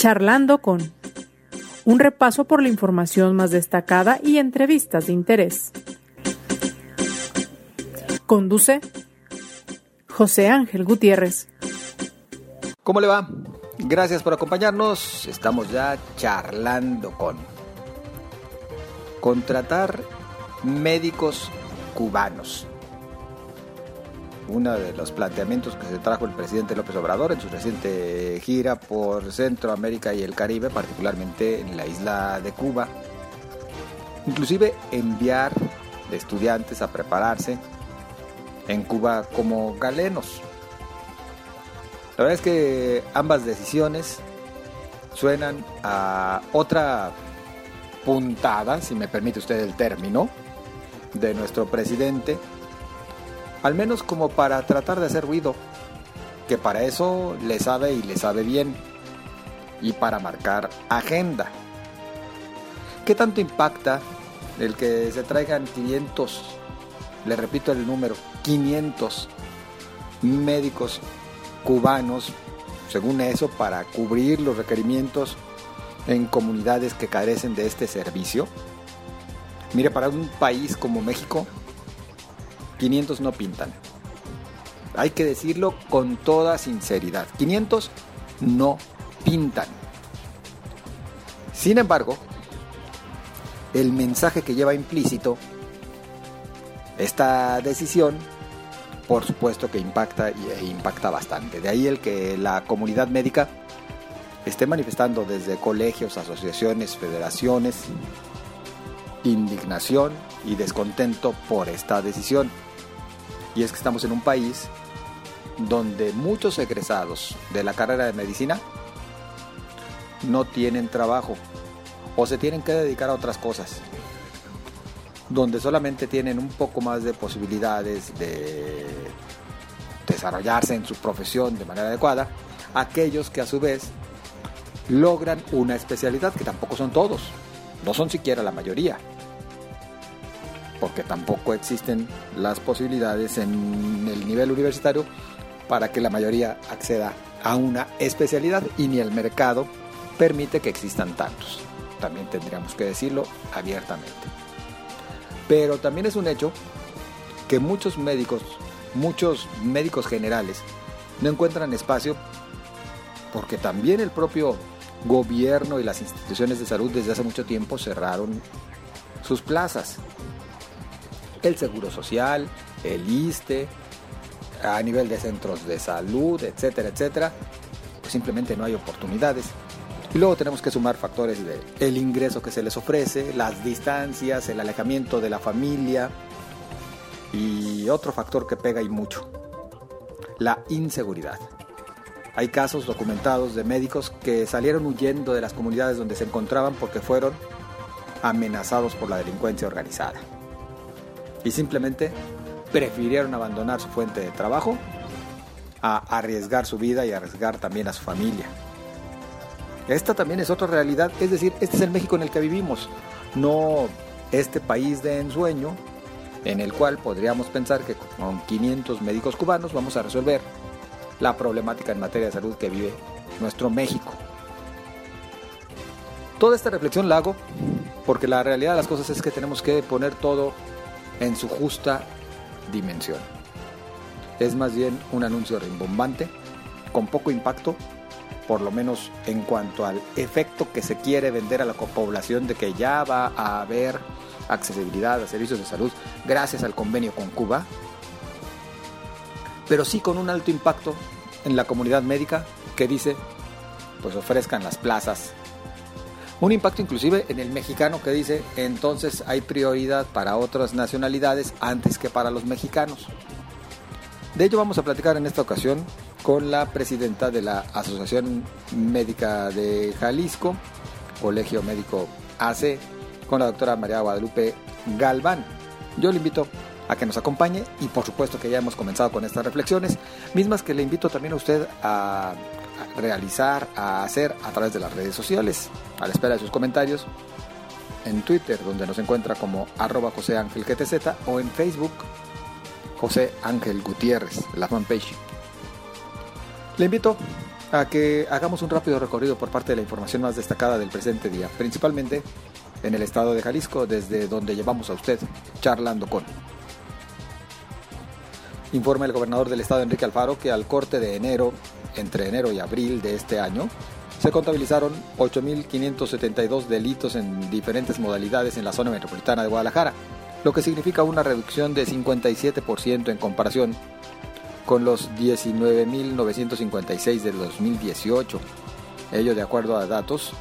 Charlando con un repaso por la información más destacada y entrevistas de interés. Conduce José Ángel Gutiérrez. ¿Cómo le va? Gracias por acompañarnos. Estamos ya charlando con contratar médicos cubanos uno de los planteamientos que se trajo el presidente López Obrador en su reciente gira por Centroamérica y el Caribe, particularmente en la isla de Cuba. Inclusive enviar estudiantes a prepararse en Cuba como galenos. La verdad es que ambas decisiones suenan a otra puntada, si me permite usted el término, de nuestro presidente al menos como para tratar de hacer ruido, que para eso le sabe y le sabe bien, y para marcar agenda. ¿Qué tanto impacta el que se traigan 500, le repito el número, 500 médicos cubanos, según eso, para cubrir los requerimientos en comunidades que carecen de este servicio? Mire, para un país como México, 500 no pintan. Hay que decirlo con toda sinceridad. 500 no pintan. Sin embargo, el mensaje que lleva implícito esta decisión, por supuesto que impacta e impacta bastante. De ahí el que la comunidad médica esté manifestando desde colegios, asociaciones, federaciones, indignación y descontento por esta decisión. Y es que estamos en un país donde muchos egresados de la carrera de medicina no tienen trabajo o se tienen que dedicar a otras cosas, donde solamente tienen un poco más de posibilidades de desarrollarse en su profesión de manera adecuada, aquellos que a su vez logran una especialidad, que tampoco son todos, no son siquiera la mayoría porque tampoco existen las posibilidades en el nivel universitario para que la mayoría acceda a una especialidad y ni el mercado permite que existan tantos. También tendríamos que decirlo abiertamente. Pero también es un hecho que muchos médicos, muchos médicos generales, no encuentran espacio porque también el propio gobierno y las instituciones de salud desde hace mucho tiempo cerraron sus plazas el Seguro Social, el ISTE, a nivel de centros de salud, etcétera, etcétera, pues simplemente no hay oportunidades. Y luego tenemos que sumar factores de ingreso que se les ofrece, las distancias, el alejamiento de la familia y otro factor que pega y mucho, la inseguridad. Hay casos documentados de médicos que salieron huyendo de las comunidades donde se encontraban porque fueron amenazados por la delincuencia organizada y simplemente prefirieron abandonar su fuente de trabajo a arriesgar su vida y arriesgar también a su familia. Esta también es otra realidad, es decir, este es el México en el que vivimos, no este país de ensueño en el cual podríamos pensar que con 500 médicos cubanos vamos a resolver la problemática en materia de salud que vive nuestro México. Toda esta reflexión la hago porque la realidad de las cosas es que tenemos que poner todo en su justa dimensión. Es más bien un anuncio rimbombante, con poco impacto, por lo menos en cuanto al efecto que se quiere vender a la población de que ya va a haber accesibilidad a servicios de salud gracias al convenio con Cuba, pero sí con un alto impacto en la comunidad médica que dice, pues ofrezcan las plazas un impacto inclusive en el mexicano que dice, entonces hay prioridad para otras nacionalidades antes que para los mexicanos. De ello vamos a platicar en esta ocasión con la presidenta de la Asociación Médica de Jalisco, Colegio Médico AC, con la doctora María Guadalupe Galván. Yo le invito a que nos acompañe y por supuesto que ya hemos comenzado con estas reflexiones, mismas que le invito también a usted a realizar, a hacer a través de las redes sociales. A la espera de sus comentarios en Twitter, donde nos encuentra como arroba José Ángel GTZ, o en Facebook, José Ángel Gutiérrez, la fanpage. Le invito a que hagamos un rápido recorrido por parte de la información más destacada del presente día, principalmente en el estado de Jalisco, desde donde llevamos a usted charlando con. Informa el gobernador del estado Enrique Alfaro que al corte de enero, entre enero y abril de este año, se contabilizaron 8.572 delitos en diferentes modalidades en la zona metropolitana de Guadalajara, lo que significa una reducción de 57% en comparación con los 19.956 del 2018. Ello de acuerdo a datos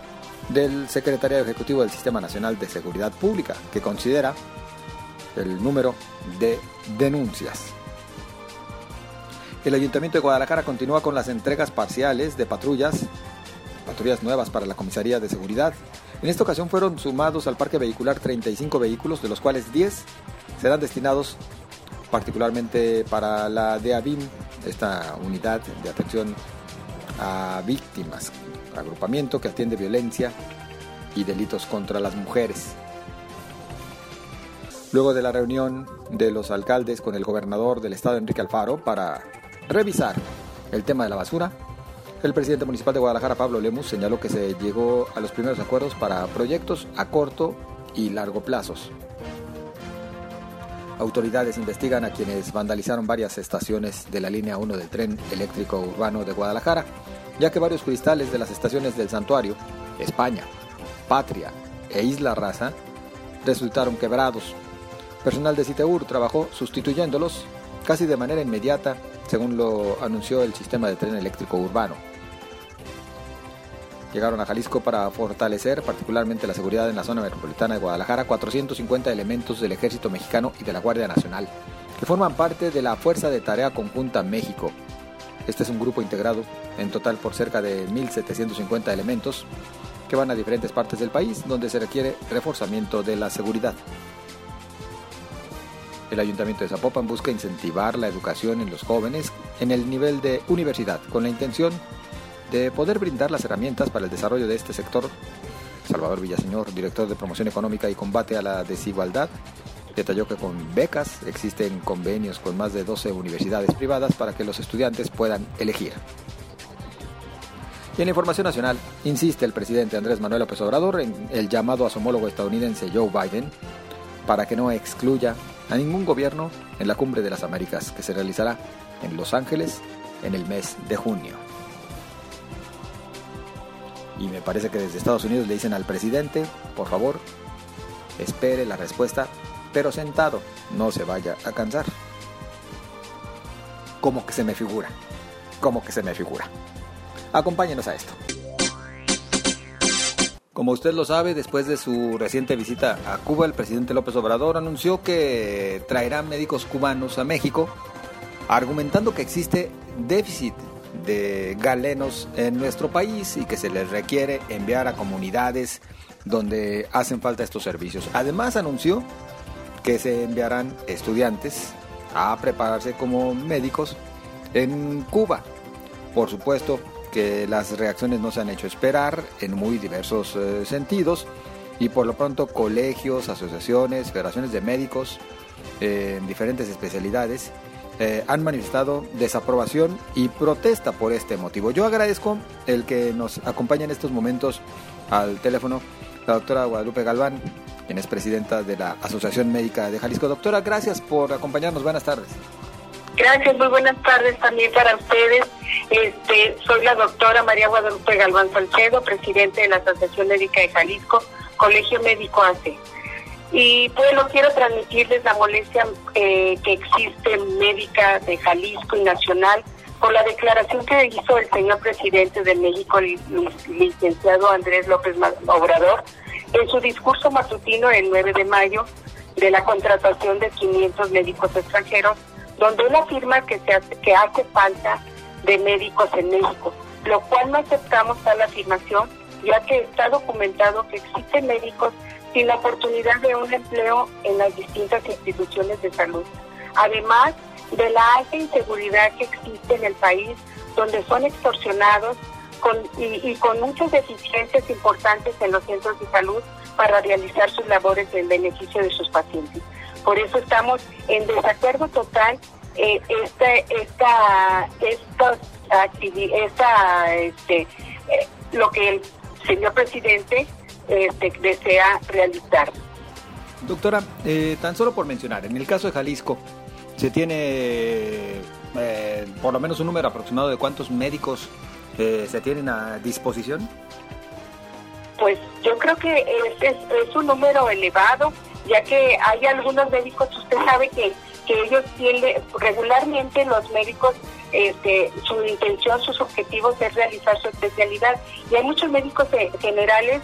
del Secretariado Ejecutivo del Sistema Nacional de Seguridad Pública, que considera el número de denuncias. El Ayuntamiento de Guadalajara continúa con las entregas parciales de patrullas, patrullas nuevas para la Comisaría de Seguridad. En esta ocasión fueron sumados al parque vehicular 35 vehículos, de los cuales 10 serán destinados particularmente para la DEAVIM, esta unidad de atención a víctimas, agrupamiento que atiende violencia y delitos contra las mujeres. Luego de la reunión de los alcaldes con el gobernador del estado Enrique Alfaro para revisar el tema de la basura, el presidente municipal de Guadalajara, Pablo Lemus, señaló que se llegó a los primeros acuerdos para proyectos a corto y largo plazos. Autoridades investigan a quienes vandalizaron varias estaciones de la línea 1 del tren eléctrico urbano de Guadalajara, ya que varios cristales de las estaciones del santuario, España, Patria e Isla Raza resultaron quebrados. Personal de Citeur trabajó sustituyéndolos casi de manera inmediata según lo anunció el sistema de tren eléctrico urbano. Llegaron a Jalisco para fortalecer particularmente la seguridad en la zona metropolitana de Guadalajara 450 elementos del Ejército Mexicano y de la Guardia Nacional, que forman parte de la Fuerza de Tarea Conjunta México. Este es un grupo integrado en total por cerca de 1.750 elementos que van a diferentes partes del país donde se requiere reforzamiento de la seguridad. El Ayuntamiento de Zapopan busca incentivar la educación en los jóvenes en el nivel de universidad, con la intención de poder brindar las herramientas para el desarrollo de este sector. Salvador Villaseñor, director de Promoción Económica y Combate a la Desigualdad, detalló que con becas existen convenios con más de 12 universidades privadas para que los estudiantes puedan elegir. Y en información nacional, insiste el presidente Andrés Manuel López Obrador en el llamado a su homólogo estadounidense Joe Biden para que no excluya a ningún gobierno en la Cumbre de las Américas que se realizará en Los Ángeles en el mes de junio. Y me parece que desde Estados Unidos le dicen al presidente, por favor, espere la respuesta, pero sentado, no se vaya a cansar. Como que se me figura, como que se me figura. Acompáñenos a esto. Como usted lo sabe, después de su reciente visita a Cuba, el presidente López Obrador anunció que traerá médicos cubanos a México, argumentando que existe déficit de galenos en nuestro país y que se les requiere enviar a comunidades donde hacen falta estos servicios. Además anunció que se enviarán estudiantes a prepararse como médicos en Cuba. Por supuesto, que las reacciones no se han hecho esperar en muy diversos eh, sentidos y por lo pronto colegios, asociaciones, federaciones de médicos eh, en diferentes especialidades eh, han manifestado desaprobación y protesta por este motivo. Yo agradezco el que nos acompañe en estos momentos al teléfono la doctora Guadalupe Galván, quien es presidenta de la Asociación Médica de Jalisco. Doctora, gracias por acompañarnos. Buenas tardes. Gracias, muy buenas tardes también para ustedes. Este, soy la doctora María Guadalupe Galván Salcedo, presidente de la Asociación Médica de Jalisco, Colegio Médico ACE. Y bueno, quiero transmitirles la molestia eh, que existe médica de Jalisco y nacional por la declaración que hizo el señor presidente de México, licenciado Andrés López Obrador, en su discurso matutino el 9 de mayo de la contratación de 500 médicos extranjeros donde él afirma que, se hace, que hace falta de médicos en México, lo cual no aceptamos tal afirmación, ya que está documentado que existen médicos sin la oportunidad de un empleo en las distintas instituciones de salud. Además de la alta inseguridad que existe en el país, donde son extorsionados con, y, y, con muchas deficiencias importantes en los centros de salud para realizar sus labores en beneficio de sus pacientes. Por eso estamos en desacuerdo total eh, esta, esta, esta, este, eh, lo que el señor presidente este, desea realizar. Doctora, eh, tan solo por mencionar, en el caso de Jalisco, ¿se tiene por lo menos un número aproximado de cuántos médicos se tienen a disposición? Pues yo creo que es, es, un número elevado, ya que hay algunos médicos, usted sabe que, que ellos tienen, regularmente los médicos, este, su intención, sus objetivos es realizar su especialidad. Y hay muchos médicos generales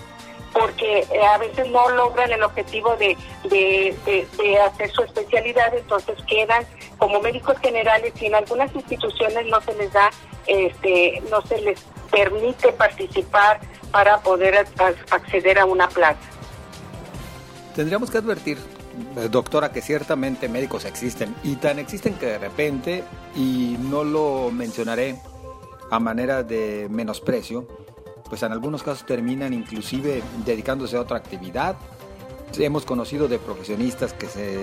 porque eh, a veces no logran el objetivo de, de, de, hacer su especialidad, entonces quedan como médicos generales y en algunas instituciones no se les da, este, no se les permite participar para poder acceder a una plaza. Tendríamos que advertir, doctora, que ciertamente médicos existen y tan existen que de repente, y no lo mencionaré a manera de menosprecio, pues en algunos casos terminan inclusive dedicándose a otra actividad. Hemos conocido de profesionistas que se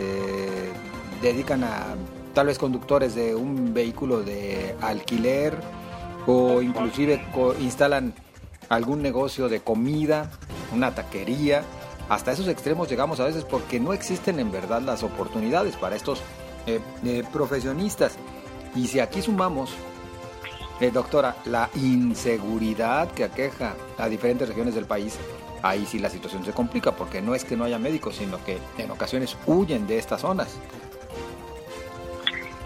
dedican a tal vez conductores de un vehículo de alquiler o inclusive instalan algún negocio de comida, una taquería. Hasta esos extremos llegamos a veces porque no existen en verdad las oportunidades para estos eh, eh, profesionistas. Y si aquí sumamos, eh, doctora, la inseguridad que aqueja a diferentes regiones del país, ahí sí la situación se complica porque no es que no haya médicos, sino que en ocasiones huyen de estas zonas.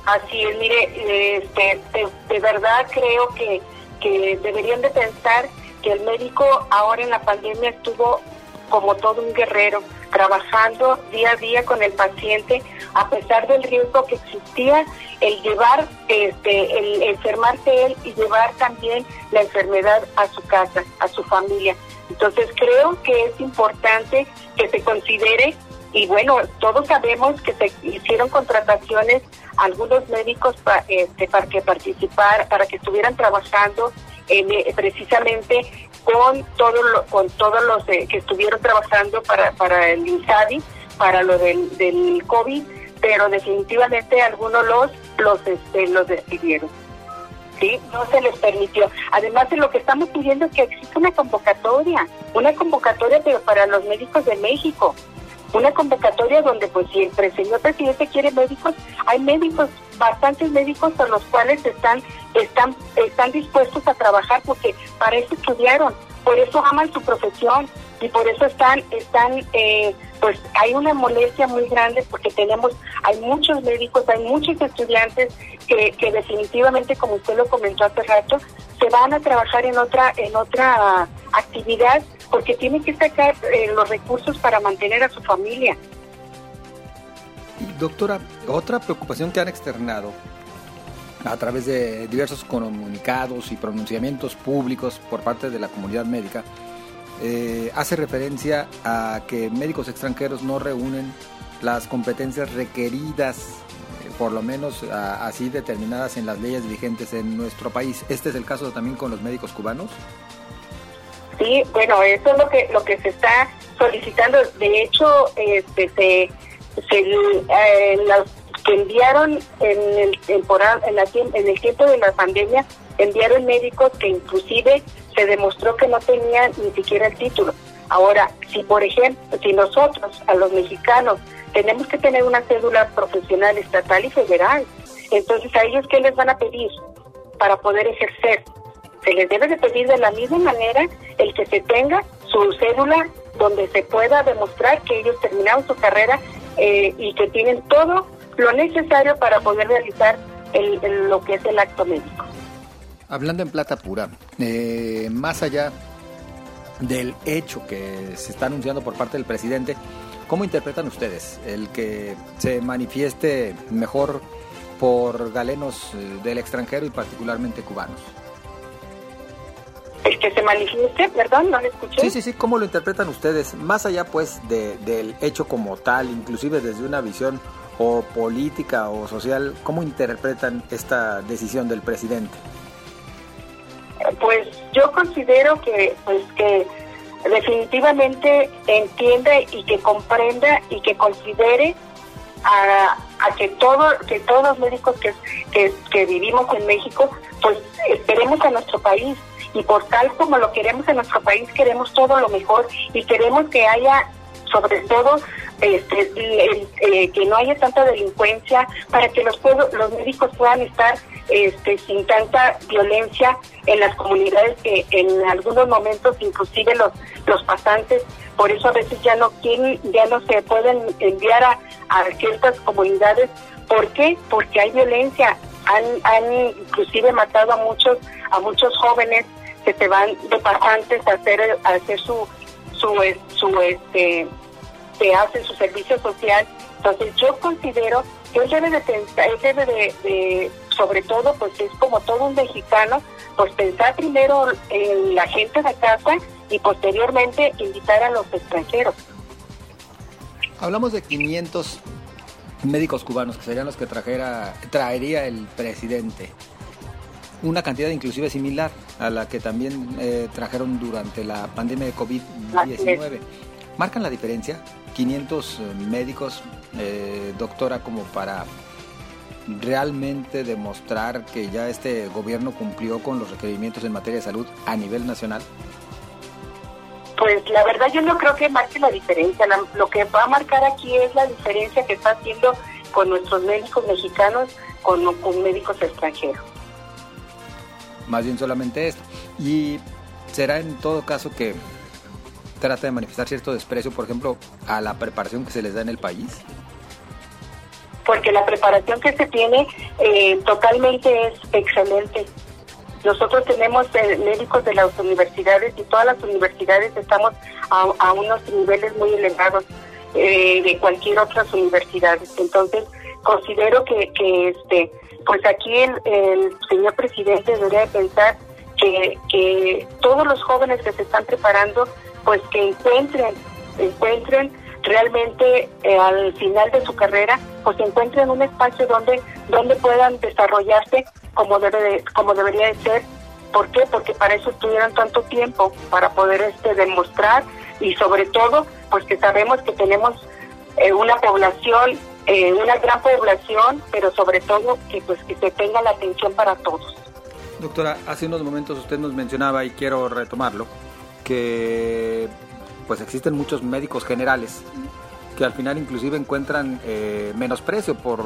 Así es, mire, este, de, verdad creo que, que deberían de pensar el médico ahora en la pandemia estuvo como todo un guerrero, trabajando día a día con el paciente, a pesar del riesgo que existía, el llevar, este, el enfermarse él y llevar también la enfermedad a su casa, a su familia. Entonces creo que es importante que se considere, y bueno, todos sabemos que se hicieron contrataciones algunos médicos este, para que participar, para que estuvieran trabajando eh, precisamente con todo con todos los eh, que estuvieron trabajando para, para el INSABI, para lo del, del COVID, pero definitivamente algunos los los este, los despidieron. ¿sí? No se les permitió. Además de lo que estamos pidiendo es que exista una convocatoria, una convocatoria pero para los médicos de México, una convocatoria donde pues si el señor presidente quiere médicos, hay médicos, bastantes médicos a los cuales están, están, están dispuestos a trabajar porque para eso estudiaron, por eso aman su profesión y por eso están, están, eh, pues hay una molestia muy grande porque tenemos, hay muchos médicos, hay muchos estudiantes que, que definitivamente, como usted lo comentó hace rato, se van a trabajar en otra, en otra actividad porque tienen que sacar eh, los recursos para mantener a su familia. Doctora, otra preocupación que han externado a través de diversos comunicados y pronunciamientos públicos por parte de la comunidad médica eh, hace referencia a que médicos extranjeros no reúnen las competencias requeridas, eh, por lo menos así determinadas en las leyes vigentes en nuestro país. ¿Este es el caso también con los médicos cubanos? Sí, bueno, eso es lo que lo que se está solicitando. De hecho, este, se, se eh, los que enviaron en el temporal, en, la, en el tiempo de la pandemia, enviaron médicos que inclusive se demostró que no tenían ni siquiera el título. Ahora, si por ejemplo, si nosotros, a los mexicanos, tenemos que tener una cédula profesional estatal y federal, entonces a ellos qué les van a pedir para poder ejercer? se les debe de pedir de la misma manera el que se tenga su cédula donde se pueda demostrar que ellos terminaron su carrera eh, y que tienen todo lo necesario para poder realizar el, lo que es el acto médico. Hablando en plata pura, eh, más allá del hecho que se está anunciando por parte del presidente, ¿cómo interpretan ustedes el que se manifieste mejor por galenos eh, del extranjero y particularmente cubanos? El que se manifieste, perdón, no le escuché. Sí, sí, sí, ¿cómo lo interpretan ustedes? Más allá, pues, de, del hecho como tal, inclusive desde una visión o política o social, ¿cómo interpretan esta decisión del presidente? Pues yo considero que, pues, que definitivamente entiende y que comprenda y que considere a, a que todo que todos los médicos que, que, que vivimos en México pues esperemos a nuestro país y por tal como lo queremos en nuestro país queremos todo lo mejor y queremos que haya sobre todo este, eh, que no haya tanta delincuencia para que los los médicos puedan estar este, sin tanta violencia en las comunidades que en algunos momentos inclusive los los pasantes. Por eso a veces ya no ya no se pueden enviar a, a ciertas comunidades. ¿por qué? porque hay violencia. Han, han inclusive matado a muchos a muchos jóvenes que se van de pasantes a hacer a hacer su su su este se hace su servicio social. Entonces yo considero que él debe de pensar él debe de, sobre todo pues es como todo un mexicano pues pensar primero en la gente de casa y posteriormente invitar a los extranjeros. Hablamos de 500 médicos cubanos que serían los que trajera traería el presidente una cantidad inclusive similar a la que también eh, trajeron durante la pandemia de COVID-19. ¿Marcan la diferencia? 500 eh, médicos, eh, doctora, como para realmente demostrar que ya este gobierno cumplió con los requerimientos en materia de salud a nivel nacional? Pues la verdad yo no creo que marque la diferencia. lo que va a marcar aquí es la diferencia que está haciendo con nuestros médicos mexicanos con, con médicos extranjeros más bien solamente esto. Y será en todo caso que trata de manifestar cierto desprecio, por ejemplo, a la preparación que se les da en el país. Porque la preparación que se tiene eh, totalmente es excelente. Nosotros tenemos eh, médicos de las universidades y todas las universidades estamos a, unos niveles muy elevados eh, de cualquier otras universidades. Entonces, considero que, que este pues aquí el, señor presidente debería pensar que, que todos los jóvenes que se están preparando, pues que encuentren, encuentren realmente eh, al final de su carrera, pues encuentren un espacio donde, donde puedan desarrollarse como debe como debería de ser. ¿Por qué? Porque para eso tuvieron tanto tiempo, para poder este demostrar y sobre todo, pues que sabemos que tenemos eh, una población eh, una gran población, pero sobre todo que pues que se tenga la atención para todos. Doctora, hace unos momentos usted nos mencionaba y quiero retomarlo que pues existen muchos médicos generales que al final inclusive encuentran eh, menosprecio por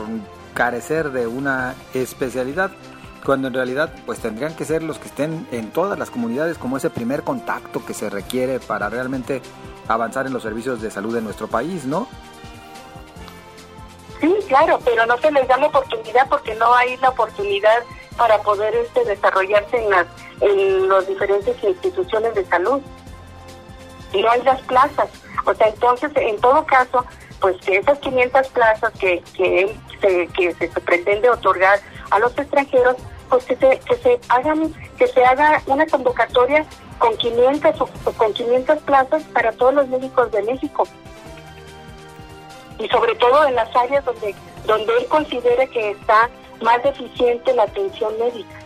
carecer de una especialidad cuando en realidad pues tendrían que ser los que estén en todas las comunidades como ese primer contacto que se requiere para realmente avanzar en los servicios de salud de nuestro país, ¿no? Sí, claro, pero no se les da la oportunidad porque no hay la oportunidad para poder este desarrollarse en las en las diferentes instituciones de salud. Y no hay las plazas. O sea, entonces, en todo caso, pues que esas 500 plazas que, que, se, que se pretende otorgar a los extranjeros, pues que se, que se hagan, que se haga una convocatoria con 500 con 500 plazas para todos los médicos de México y sobre todo en las áreas donde, donde él considere que está más deficiente la atención médica,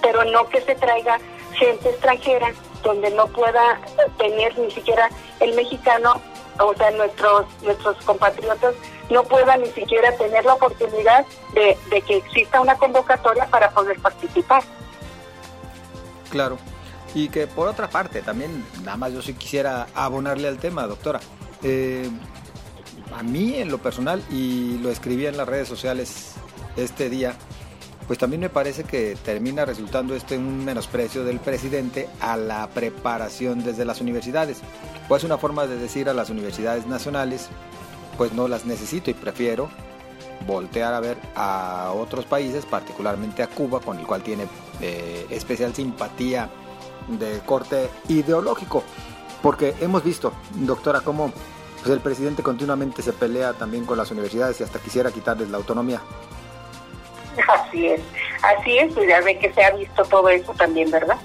pero no que se traiga gente extranjera donde no pueda tener ni siquiera el mexicano, o sea, nuestros, nuestros compatriotas no puedan ni siquiera tener la oportunidad de, de que exista una convocatoria para poder participar. Claro. Y que por otra parte, también, nada más yo sí quisiera abonarle al tema, doctora. Eh, a mí en lo personal, y lo escribí en las redes sociales este día, pues también me parece que termina resultando esto un menosprecio del presidente a la preparación desde las universidades. Pues una forma de decir a las universidades nacionales, pues no las necesito y prefiero voltear a ver a otros países, particularmente a Cuba, con el cual tiene eh, especial simpatía de corte ideológico. Porque hemos visto, doctora, cómo pues el presidente continuamente se pelea también con las universidades y hasta quisiera quitarles la autonomía. Así es, así es, y ya ve que se ha visto todo eso también, ¿verdad?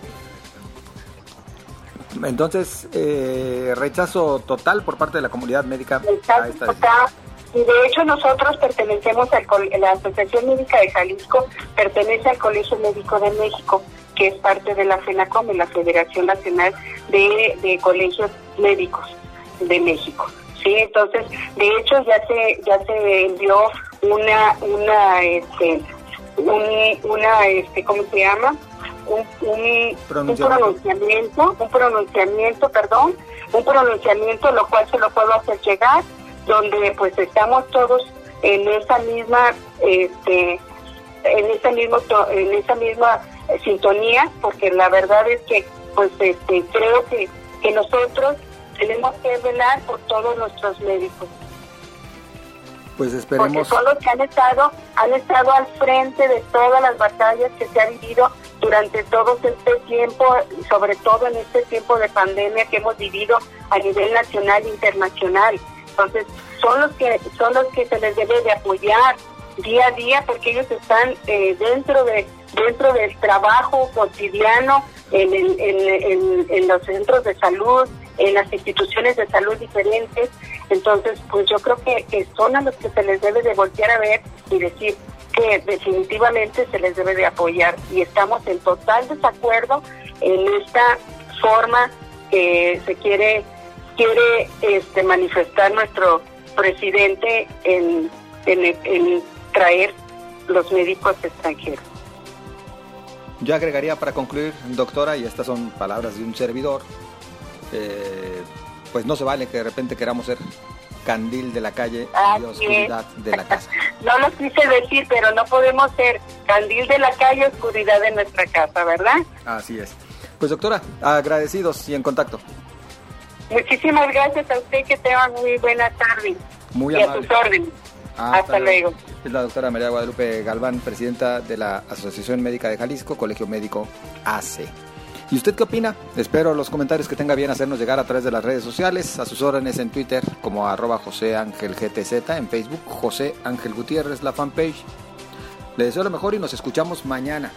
Entonces, eh, rechazo total por parte de la comunidad médica. a esta total. Y de hecho nosotros pertenecemos al la Asociación Médica de Jalisco, pertenece al Colegio Médico de México, que es parte de la FENACOM, la Federación Nacional de, de Colegios Médicos de México. Sí, entonces, de hecho ya se ya se envió una una este un, una este ¿cómo se llama? Un, un, pronunciamiento, un pronunciamiento, perdón, un pronunciamiento lo cual se lo puedo hacer llegar donde pues estamos todos en esa misma este en esa mismo en esa misma sintonía porque la verdad es que pues este creo que que nosotros tenemos que velar por todos nuestros médicos. Pues esperemos. Porque son los que han estado, han estado al frente de todas las batallas que se han vivido durante todo este tiempo, sobre todo en este tiempo de pandemia que hemos vivido a nivel nacional e internacional. Entonces, son los que son los que se les debe de apoyar día a día porque ellos están eh, dentro de dentro del trabajo cotidiano en, en, en los centros de salud, en las instituciones de salud diferentes. Entonces, pues yo creo que, son a los que se les debe de voltear a ver y decir que definitivamente se les debe de apoyar. Y estamos en total desacuerdo en esta forma que se quiere quiere este manifestar nuestro presidente en, en traer los médicos extranjeros. Yo agregaría para concluir, doctora, y estas son palabras de un servidor, eh, pues no se vale que de repente queramos ser candil de la calle y oscuridad de la casa. no lo quise decir, pero no podemos ser candil de la calle, y oscuridad de nuestra casa, ¿verdad? Así es. Pues doctora, agradecidos y en contacto. Muchísimas gracias a usted, que tenga muy buena tarde. Muy y a sus órdenes. Hasta, luego. Es la doctora María Guadalupe Galván, presidenta de la Asociación Médica de Jalisco, Colegio Médico AC. ¿Y usted qué opina? Espero los comentarios que tenga bien hacernos llegar a través de las redes sociales, a sus órdenes en Twitter como arroba José Ángel GTZ, en Facebook José Ángel Gutiérrez, la fanpage. Le deseo lo mejor y nos escuchamos mañana.